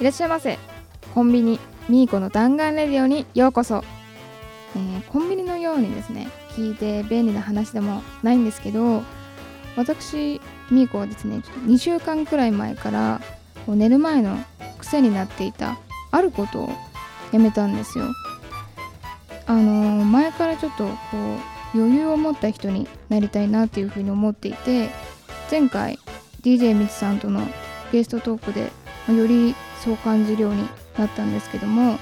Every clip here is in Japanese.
いらっしゃいませ。コンビニミーコの弾丸レディオにようこそ、えー、コンビニのようにですね聞いて便利な話でもないんですけど私ミーコはですね2週間くらい前から寝る前の癖になっていたあることをやめたんですよ。あのー、前からちょっとこう余裕を持った人になりたいなっていうふうに思っていて前回 DJ みつさんとのゲストトークでよりそう感じるようになったんですけども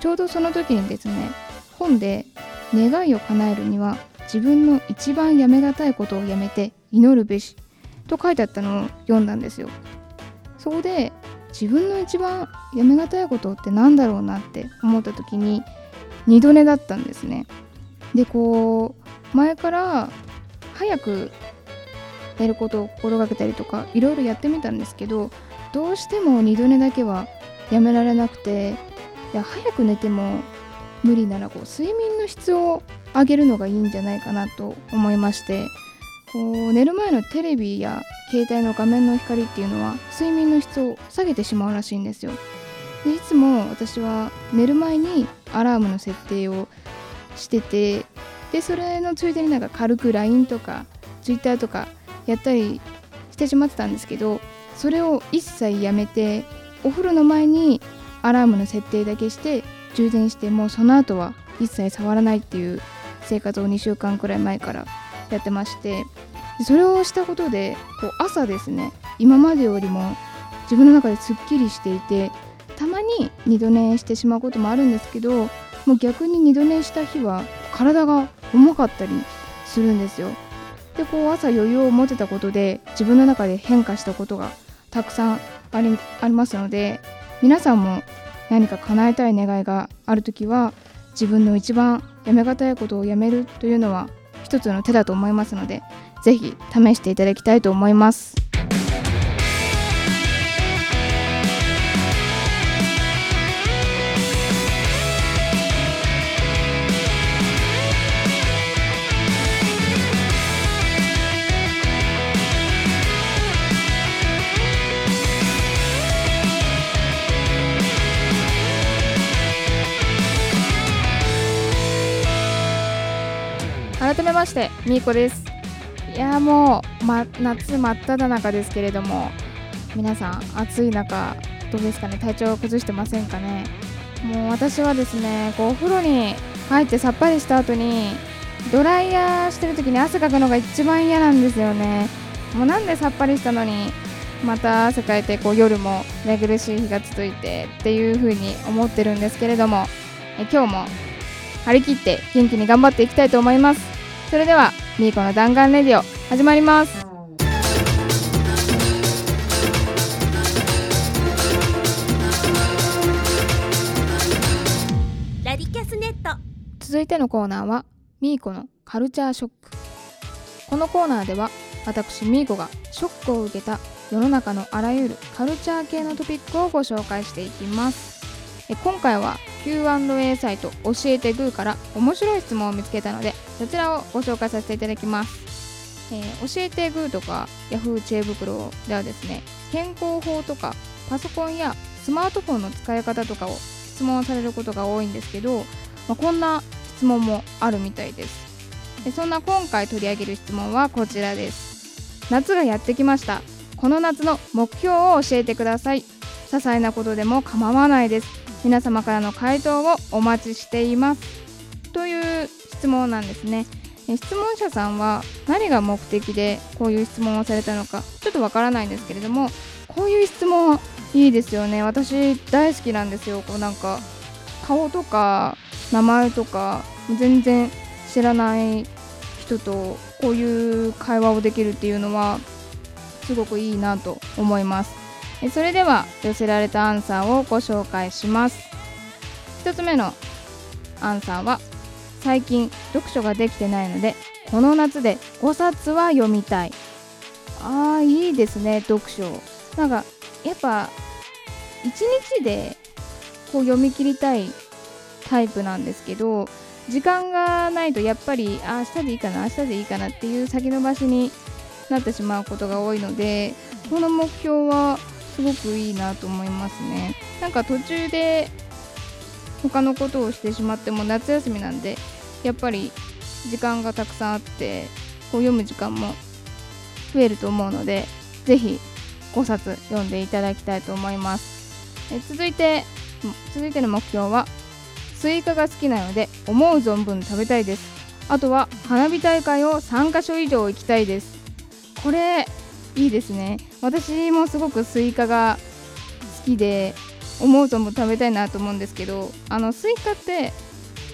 ちょうどその時にですね本で願いを叶えるには自分の一番やめがたいことをやめて祈るべしと書いてあったのを読んだんですよ。そこで自分の一番やめがたいことって何だろうなって思った時に二度寝だったんですね。でこう前から早く寝ることを心がけたりとかいろいろやってみたんですけどどうしても二度寝だけはやめられなくていや早く寝ても無理ならこう睡眠の質を上げるのがいいんじゃないかなと思いましてこう寝る前のテレビや携帯の画面の光っていうのは睡眠の質を下げてしまうらしいんですよ。でいつも私は寝る前にアラームの設定をしててでそれのついでになんか軽く LINE とか Twitter とかやったりしてしまってたんですけどそれを一切やめてお風呂の前にアラームの設定だけして充電してもうその後は一切触らないっていう生活を2週間くらい前からやってましてそれをしたことでこう朝ですね今までよりも自分の中ですっきりしていてたまに二度寝してしまうこともあるんですけどもう逆に二度寝した日は体が重かったりするんですよ。でこう朝余裕を持てたことで自分の中で変化したことがたくさんありありますので皆さんも何か叶えたい願いがある時は自分の一番やめがたいことをやめるというのは一つの手だと思いますので是非試していただきたいと思います。ましてみーこです。いやもう、ま、夏真っ只中ですけれども皆さん暑い中どうですかね？体調を崩してませんかね？もう私はですねこうお風呂に入ってさっぱりした後にドライヤーしてる時に汗かくのが一番嫌なんですよね。もうなんでさっぱりしたのにまた汗かいてこう夜も寝苦しい日が続いてっていう風に思ってるんですけれどもえ今日も張り切って元気に頑張っていきたいと思います。それではみーこの弾丸レディオ始まります。ラディキャスネット。続いてのコーナーはみーこのカルチャーショック。このコーナーでは私みーこがショックを受けた世の中のあらゆるカルチャー系のトピックをご紹介していきます。え今回は Q&A サイト教えてグーから面白い質問を見つけたのでそちらをご紹介させていただきます、えー、教えてグーとか Yahoo! 知恵袋ではですね健康法とかパソコンやスマートフォンの使い方とかを質問されることが多いんですけど、まあ、こんな質問もあるみたいです。でそんな今回取り上げる質問はこちらです。夏がやってきました。この夏の目標を教えてください。些細なことでも構わないです。皆様からの回答をお待ちしています。という質問なんですね。質問者さんは何が目的でこういう質問をされたのかちょっとわからないんですけれどもこういう質問いいですよね。私大好きなんですよ。こうなんか顔とか名前とか全然知らない人とこういう会話をできるっていうのはすごくいいなと思います。それでは寄せられたアンサーをご紹介します。1つ目のアンサーは最近読書ができてないのでこの夏で5冊は読みたい。あーいいですね読書。なんかやっぱ1日でこう読み切りたいタイプなんですけど時間がないとやっぱりあ明日でいいかな明日でいいかなっていう先延ばしになってしまうことが多いのでこの目標はすごくいいなと思いますね。なんか途中で他のことをしてしまっても夏休みなんでやっぱり時間がたくさんあってこう読む時間も増えると思うので是非5冊読んでいただきたいと思います。え続いて続いての目標はスイカが好きなので思う存分食べたいです。あとは花火大会を3カ所以上行きたいです。これいいですね。私もすごくスイカが好きで思う存分食べたいなと思うんですけどあのスイカって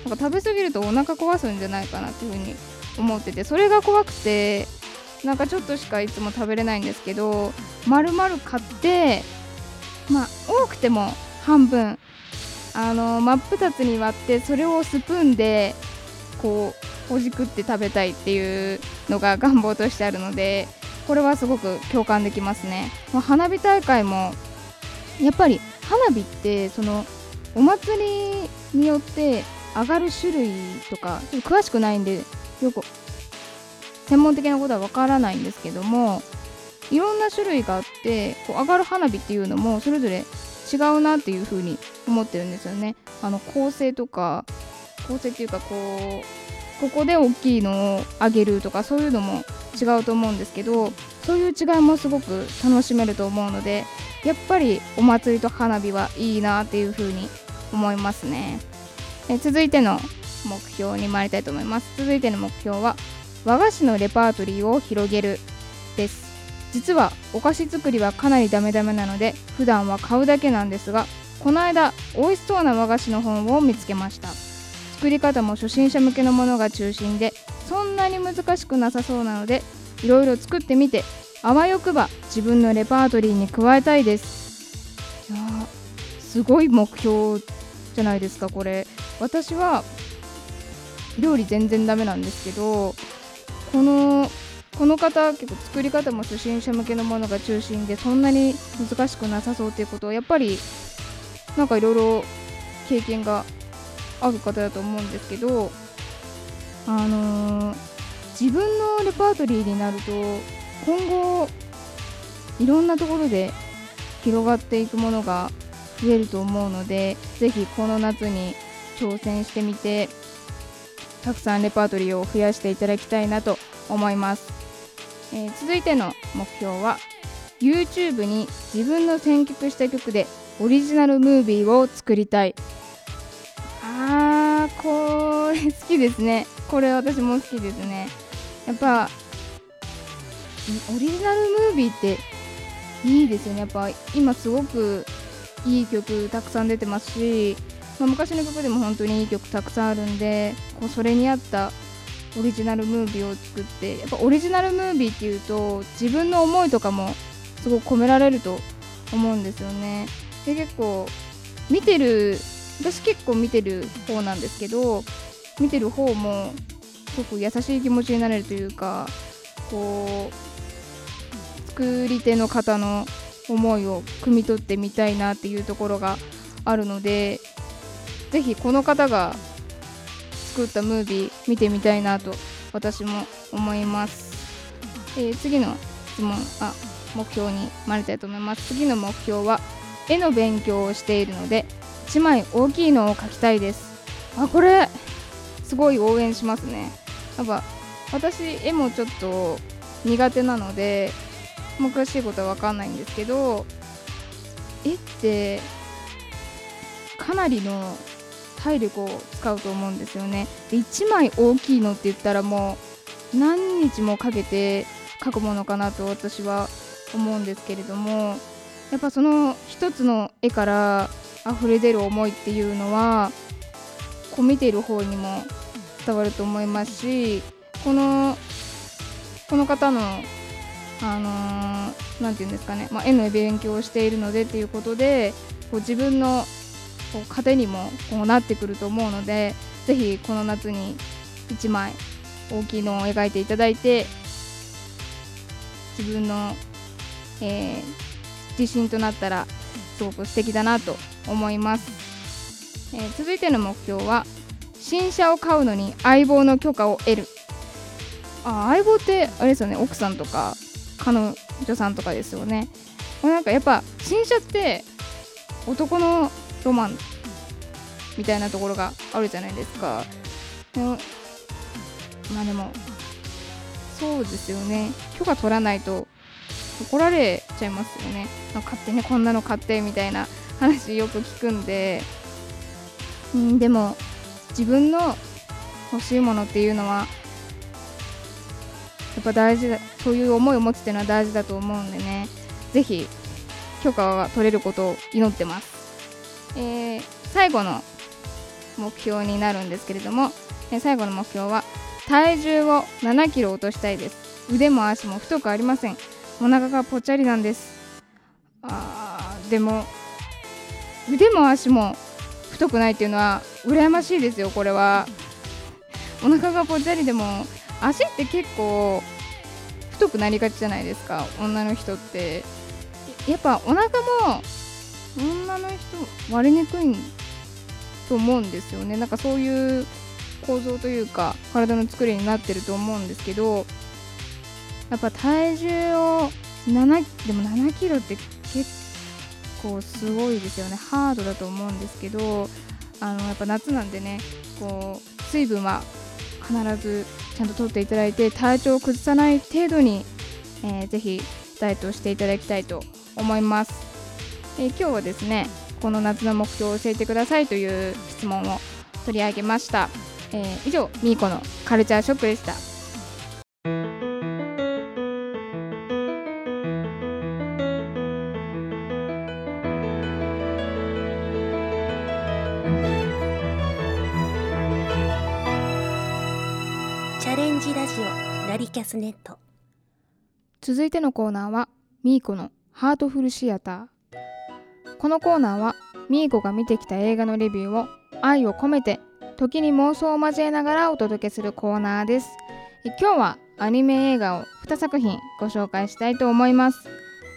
なんか食べ過ぎるとお腹壊すんじゃないかなっていうふうに思っててそれが怖くてなんかちょっとしかいつも食べれないんですけど丸々買ってまあ多くても半分あの真っ二つに割ってそれをスプーンでこうほじくって食べたいっていうのが願望としてあるのでこれはすごく共感できますね、まあ、花火大会もやっぱり花火ってそのお祭りによって上がる種類とかちょっと詳しくないんでよく専門的なことはわからないんですけどもいろんな種類があってこう上がる花火っていうのもそれぞれ違うなっていう風に思ってるんですよね。あの構成とか構成っていうかこうここで大きいのを上げるとかそういうのも違うと思うんですけどそういう違いもすごく楽しめると思うのでやっぱりお祭りと花火はいいなっていう風に思いますね。え続いての目標に参りたいと思います。続いての目標は和菓子のレパートリーを広げるです実はお菓子作りはかなりダメダメなので普段は買うだけなんですがこの間美味しそうな和菓子の本を見つけました作り方も初心者向けのものが中心でそんなに難しくなさそうなのでいろいろ作ってみてあわよくば自分のレパートリーに加えたいです。いやすごい目標じゃないですかこれ。私は料理全然ダメなんですけどこのこの方結構作り方も初心者向けのものが中心でそんなに難しくなさそうっていうことはやっぱりなんかいろいろ経験がある方だと思うんですけどあのー、自分のレパートリーになると今後いろんなところで広がっていくものが増えると思うのでぜひこの夏に挑戦してみてたくさんレパートリーを増やしていただきたいなと思います、えー、続いての目標は YouTube に自分の選曲した曲でオリジナルムービーを作りたい。あーこれ好きですね。これ私も好きですね。やっぱオリジナルムービーっていいですよね。やっぱ今すごくいい曲たくさん出てますしまあ、昔の曲でも本当にいい曲たくさんあるんでこうそれに合ったオリジナルムービーを作ってやっぱオリジナルムービーっていうと自分の思いとかもすごく込められると思うんですよね。で結構見てる私結構見てる方なんですけど見てる方もすごく優しい気持ちになれるというかこう作り手の方の思いを汲み取ってみたいなっていうところがあるのでぜひこの方が作ったムービー見てみたいなと私も思います、えー、次の質問あ目標に参りたいと思います。次の目標は絵の勉強をしているので1枚大きいのを描きたいです。あこれすごい応援しますね。やっぱ私絵もちょっと苦手なので難しいことは分かんないんですけど絵ってかなりの体力を使うと思うんですよね。で1枚大きいのって言ったらもう何日もかけて描くものかなと私は思うんですけれどもやっぱその一つの絵から溢れ出る思いっていうのはこう見ている方にも伝わると思いますしこのこの方のあの何、ー、て言うんですかね、まあ、絵の勉強をしているのでっていうことでこう自分のこう糧にもこうなってくると思うのでぜひこの夏に1枚大きいのを描いていただいて自分の、えー、自信となったらすごく素敵だなと思います、えー、続いての目標は新車を買うのに相棒の許可を得る。あ相棒ってあれですよね奥さんとか彼女さんとかですよね。これなんかやっぱ新車って男のロマンみたいなところがあるじゃないですか。でもまあでもそうですよね。許可取らないと怒られちゃいますよね。買ってねこんなの買ってみたいな話よく聞くんで、うん、でも自分の欲しいものっていうのはやっぱ大事だそういう思いを持つっていうのは大事だと思うんでね。是非許可が取れることを祈ってます、えー、最後の目標になるんですけれども、えー、最後の目標は体重を7キロ落としたいです。腕も足も太くありません。お腹がぽっちゃりなんです。あーでも腕も足も太くないっていうのは羨ましいですよこれは。お腹がぽっちゃりでも足って結構太くなりがちじゃないですか女の人って。やっぱお腹も女の人割れにくいと思うんですよね。なんかそういう構造というか体の作りになってると思うんですけどやっぱ体重を7でも7キロって結構すごいですよね。ハードだと思うんですけどあのやっぱ夏なんでねこう水分は必ずちゃんととっていただいて体調を崩さない程度に、えー、ぜひダイエットをしていただきたいと思います、えー、今日はですねこの夏の目標を教えてくださいという質問を取り上げました、えー、以上みーこのカルチャーショックでした。ジオナリキャスネット。続いてのコーナーはみーこのハートフルシアター。このコーナーはみーこが見てきた映画のレビューを愛を込めて時に妄想を交えながらお届けするコーナーです。今日はアニメ映画を2作品ご紹介したいと思います。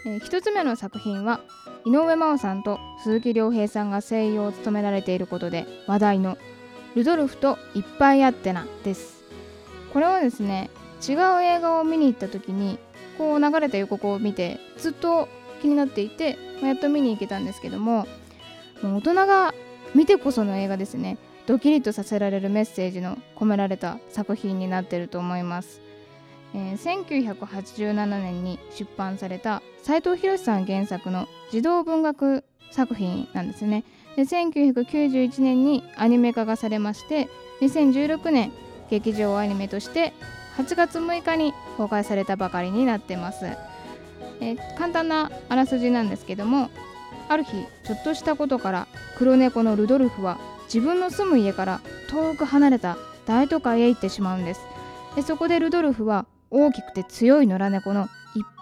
1つ目の作品は井上真央さんと鈴木亮平さんが声優を務められていることで話題のルドルフといっぱいあってなです。これはですね違う映画を見に行った時にこう流れた予告を見てずっと気になっていて、まあ、やっと見に行けたんですけどももう大人が見てこその映画ですね。ドキリとさせられるメッセージの込められた作品になってると思います、えー、1987年に出版された斉藤博さん原作の児童文学作品なんですね。で1991年にアニメ化がされまして2016年劇場アニメとして8月6日に公開されたばかりになってます、え、簡単なあらすじなんですけどもある日ちょっとしたことから黒猫のルドルフは自分の住む家から遠く離れた大都会へ行ってしまうんです。でそこでルドルフは大きくて強い野良猫のいっ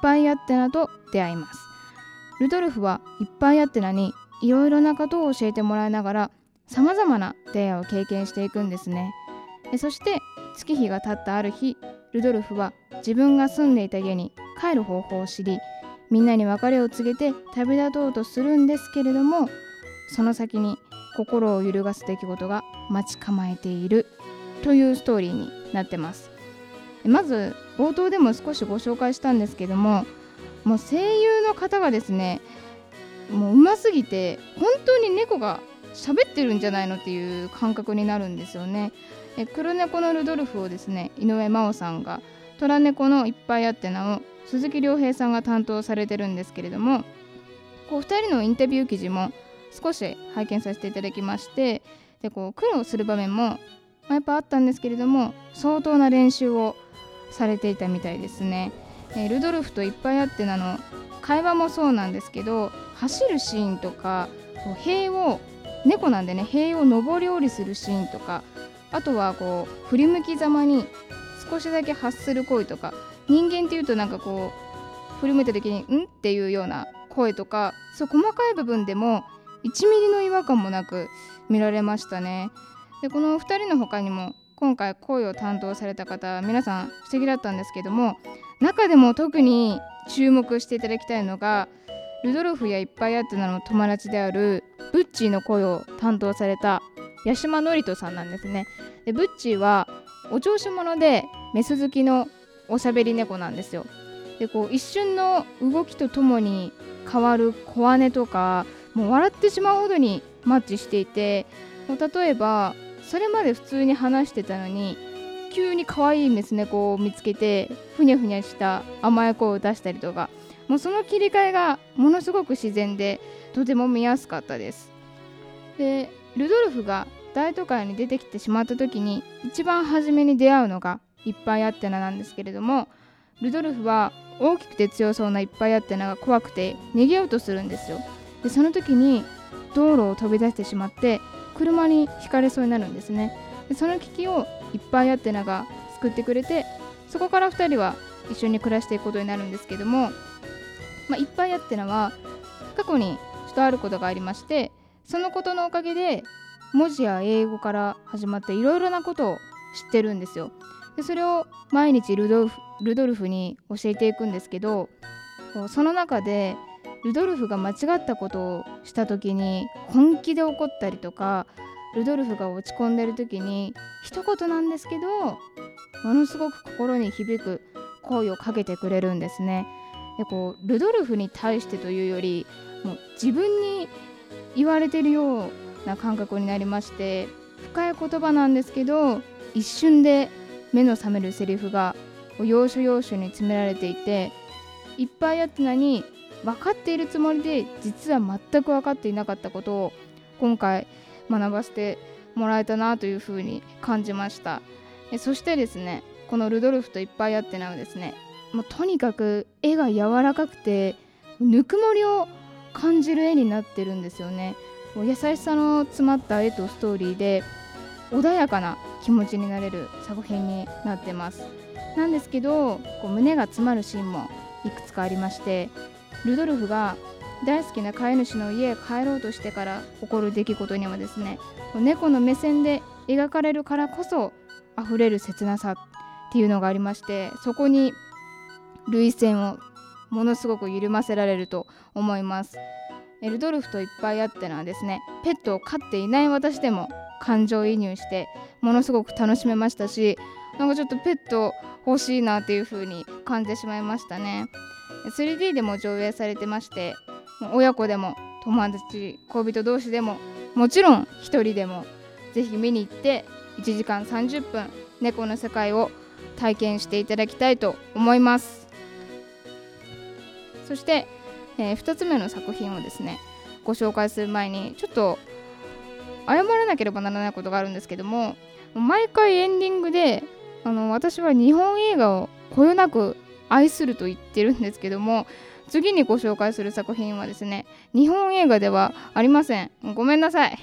ぱいあってなと出会います。ルドルフはいっぱいあってなにいろいろなことを教えてもらいながらさまざまな出会いを経験していくんですね。そして月日が経ったある日ルドルフは自分が住んでいた家に帰る方法を知りみんなに別れを告げて旅立とうとするんですけれどもその先に心を揺るがす出来事が待ち構えているというストーリーになってます。まず冒頭でも少しご紹介したんですけどももう声優の方がですねもう上手すぎて本当に猫が喋ってるんじゃないのっていう感覚になるんですよね。え黒猫のルドルフをですね井上真央さんが虎猫のいっぱいあってなを鈴木亮平さんが担当されてるんですけれどもこう2人のインタビュー記事も少し拝見させていただきましてでこう苦労する場面も、まあ、やっぱあったんですけれども相当な練習をされていたみたいですね。えルドルフといっぱいあってなの会話もそうなんですけど走るシーンとかこう塀を猫なんでね塀を上り下りするシーンとかあとはこう振り向きざまに少しだけ発する声とか人間っていうとなんかこう振り向いた時に「ん?」っていうような声とかそう細かい部分でも1ミリの違和感もなく見られましたねでこの2人の他にも今回声を担当された方皆さん素敵だったんですけども中でも特に注目していただきたいのがルドルフやいっぱいあってなの友達であるブッチーの声を担当された八島智人さんなんですね。でブッチーはお調子者でメス好きのおしゃべり猫なんですよ。でこう一瞬の動きとともに変わる小姉とかもう笑ってしまうほどにマッチしていてもう例えばそれまで普通に話してたのに急に可愛いメス猫を見つけてふにゃふにゃした甘い声を出したりとかもうその切り替えがものすごく自然でとても見やすかったです。でルドルフが大都会に出てきてしまった時に一番初めに出会うのがいっぱいあってななんですけれどもルドルフは大きくて強そうないっぱいあってなが怖くて逃げようとするんですよ。でその時に道路を飛び出してしまって車にひかれそうになるんですね。でその危機をいっぱいあってなが救ってくれてそこから2人は一緒に暮らしていくことになるんですけども、まあ、いっぱいあってなは過去にちょっとあることがありましてそのことのおかげで文字や英語から始まっていろいろなことを知ってるんですよでそれを毎日ルドルフルドルフに教えていくんですけどその中でルドルフが間違ったことをした時に本気で怒ったりとかルドルフが落ち込んでる時に一言なんですけどものすごく心に響く声をかけてくれるんですね。でこうルドルフに対してというよりもう自分に言われてるような感覚になりまして深い言葉なんですけど一瞬で目の覚めるセリフが要所要所に詰められていていっぱいあって何分かっているつもりで実は全く分かっていなかったことを今回学ばせてもらえたなというふうに感じました。そしてですねこのルドルフといっぱいあってなのですねもうとにかく絵が柔らかくてぬくもりを感じる絵になってるんですよね。優しさの詰まった絵とストーリーで穏やかな気持ちになれる作品になってます。なんですけどこう胸が詰まるシーンもいくつかありましてルドルフが大好きな飼い主の家へ帰ろうとしてから起こる出来事にはですね猫の目線で描かれるからこそ溢れる切なさっていうのがありましてそこに涙腺をものすごく緩ませられると思います。エルドルフといっぱいあってのはですねペットを飼っていない私でも感情移入してものすごく楽しめましたしなんかちょっとペット欲しいなっていう風に感じてしまいましたね。3D でも上映されてまして親子でも友達恋人同士でももちろん1人でもぜひ見に行って1時間30分猫の世界を体験していただきたいと思います。そして、えー、2つ目の作品をですねご紹介する前にちょっと謝らなければならないことがあるんですけども毎回エンディングであの私は日本映画をこよなく愛すると言ってるんですけども次にご紹介する作品はですね日本映画ではありません。ごめんなさい。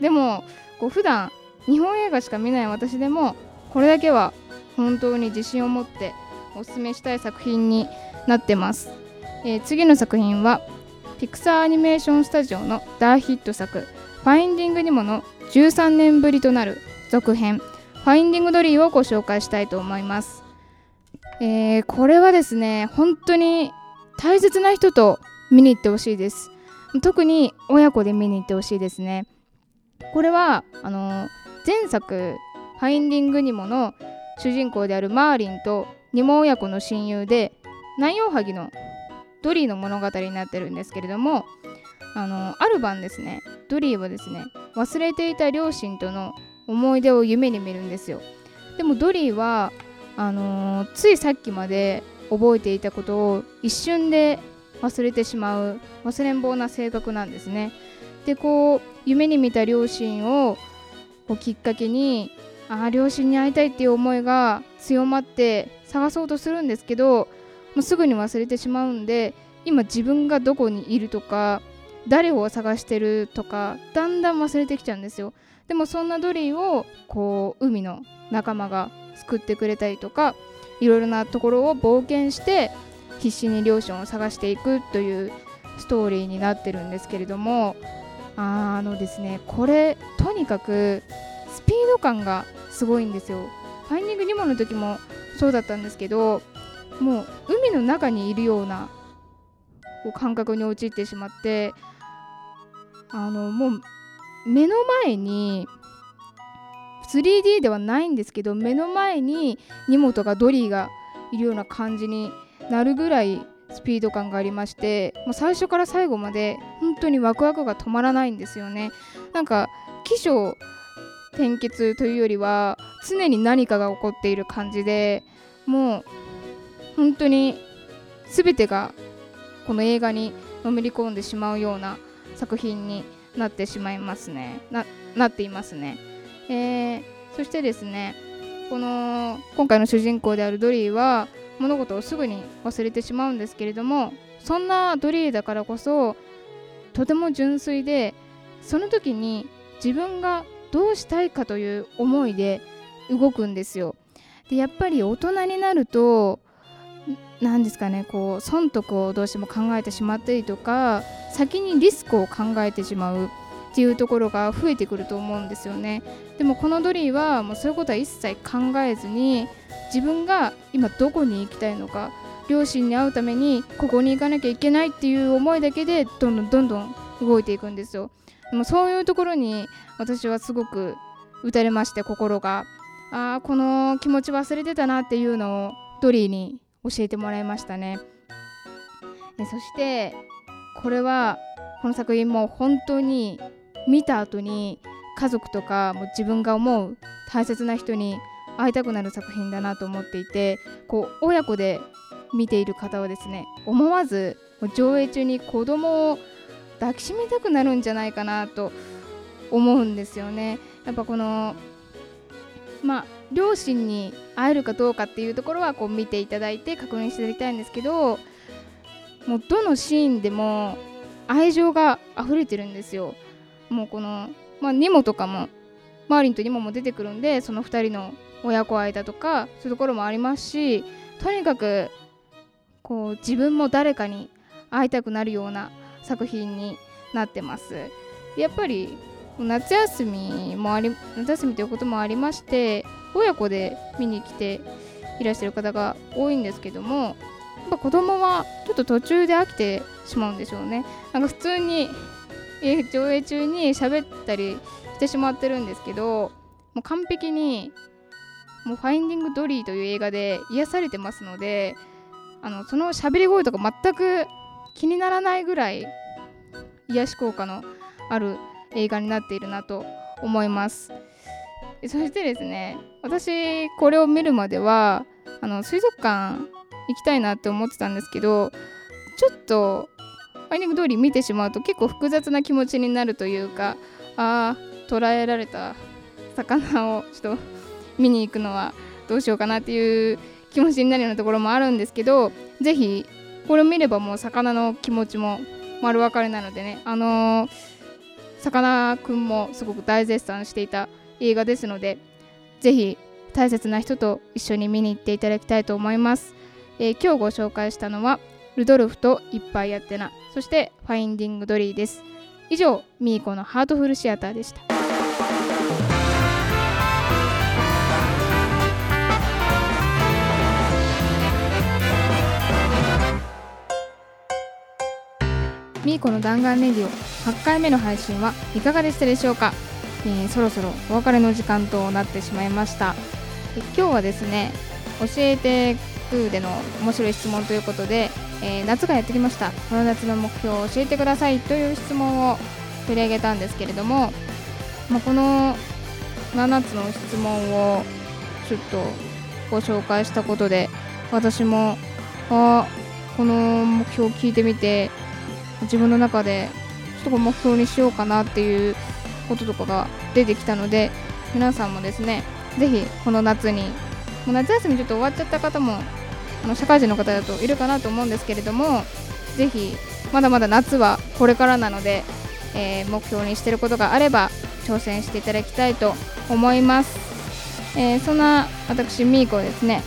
でもこう普段日本映画しか見ない私でもこれだけは本当に自信を持っておすすめしたい作品になってます、えー、次の作品はピクサーアニメーションスタジオの大ヒット作「ファインディング・ニモ」の13年ぶりとなる続編「ファインディング・ドリー」をご紹介したいと思います、えー、これはですね本当に大切な人と見に行ってほしいです。特に親子で見に行ってほしいですね。これはあの前作「ファインディング・ニモ」の主人公であるマーリンとニモ親子の親友で南洋ハギのドリーの物語になってるんですけれどもあのある晩ですねドリーはですね忘れていた両親との思い出を夢に見るんですよ。でもドリーはあのー、ついさっきまで覚えていたことを一瞬で忘れてしまう忘れん坊な性格なんですね。でこう夢に見た両親をこうきっかけにあ両親に会いたいっていう思いが強まって探そうとするんですけどもうすぐに忘れてしまうんで今自分がどこにいるとか誰を探してるとかだんだん忘れてきちゃうんですよ。でもそんなドリーをこう海の仲間が救ってくれたりとかいろいろなところを冒険して必死に両親を探していくというストーリーになってるんですけれどもあのですねこれとにかくスピード感がすごいんですよ。ファインディング・ニモの時もそうだったんですけどもう海の中にいるようなこう感覚に陥ってしまってあのもう目の前に 3D ではないんですけど目の前に荷物がドリーがいるような感じになるぐらいスピード感がありましてもう最初から最後まで本当にワクワクが止まらないんですよね。なんか起承転結というよりは常に何かが起こっている感じでもう本当に全てがこの映画にのめり込んでしまうような作品になってしまいますねななっていますね、えー、そしてですねこの今回の主人公であるドリーは物事をすぐに忘れてしまうんですけれどもそんなドリーだからこそとても純粋でその時に自分がどうしたいかという思いで動くんですよ。でやっぱり大人になると何ですかねこう損得をどうしても考えてしまったりとか先にリスクを考えてしまうっていうところが増えてくると思うんですよね。でもこのドリーはもうそういうことは一切考えずに自分が今どこに行きたいのか両親に会うためにここに行かなきゃいけないっていう思いだけでどんどんどんどん動いていくんですよ。でもそういうところに私はすごく打たれまして心が。ああこの気持ち忘れてたなっていうのをドリーに教えてもらいましたねでそしてこれはこの作品も本当に見た後に家族とかも自分が思う大切な人に会いたくなる作品だなと思っていてこう親子で見ている方はですね思わず上映中に子供を抱きしめたくなるんじゃないかなと思うんですよね。やっぱこのまあ両親に会えるかどうかっていうところはこう見ていただいて確認していただきたいんですけどもうどのシーンでも愛情が溢れてるんですよ。もうこの、まあ、ニモとかもマーリンとニモも出てくるんでその2人の親子愛だとかそういうところもありますしとにかくこう自分も誰かに会いたくなるような作品になってますやっぱり夏休みもあり夏休みということもありまして親子で見に来ていらっしゃる方が多いんですけどもやっぱ子供はちょっと途中で飽きてしまうんでしょうね。なんか普通に上映中に喋ったりしてしまってるんですけどもう完璧にもうファインディング・ドリーという映画で癒されてますのであのその喋り声とか全く気にならないぐらい癒し効果のある映画になっているなと思います。そしてですね私これを見るまではあの水族館行きたいなって思ってたんですけどちょっとファインディング通り見てしまうと結構複雑な気持ちになるというかああ捉えられた魚をちょっと見に行くのはどうしようかなっていう気持ちになるようなところもあるんですけど是非これを見ればもう魚の気持ちも丸分かりなのでねあのさかなクンもすごく大絶賛していた映画ですのでぜひ大切な人と一緒に見に行っていただきたいと思います、えー、今日ご紹介したのはルドルフといっぱいやってなそしてファインディングドリーです。以上ミーコのハートフルシアターでした。ミーコの弾丸レディオ。8回目の配信はいかがでしたでしょうか、えー、そろそろお別れの時間となってしまいました。今日はですね教えてくでの面白い質問ということで、えー、夏がやってきました。この夏の目標を教えてくださいという質問を取り上げたんですけれども、まあ、この7つの質問をちょっとご紹介したことで私もあこの目標を聞いてみて自分の中でちょっと目標にしようかなっていうこととかが出てきたので皆さんもですねぜひこの夏にもう夏休みちょっと終わっちゃった方もあの社会人の方だといるかなと思うんですけれどもぜひまだまだ夏はこれからなので、えー、目標にしてることがあれば挑戦していただきたいと思います、えー、そんな私みーこですね。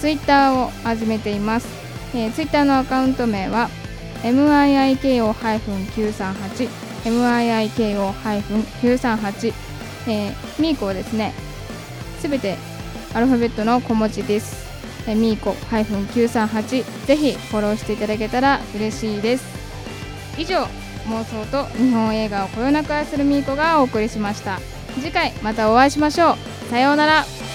ツイッターを始めています、えー、ツイッターのアカウント名は miiko-938 miiko-938、えー、ミーコはですね。すべてアルファベットの小文字です、えー、ミーコ -938 ぜひフォローしていただけたら嬉しいです。以上妄想と日本映画をこよなく愛するミーコがお送りしました。次回またお会いしましょう。さようなら。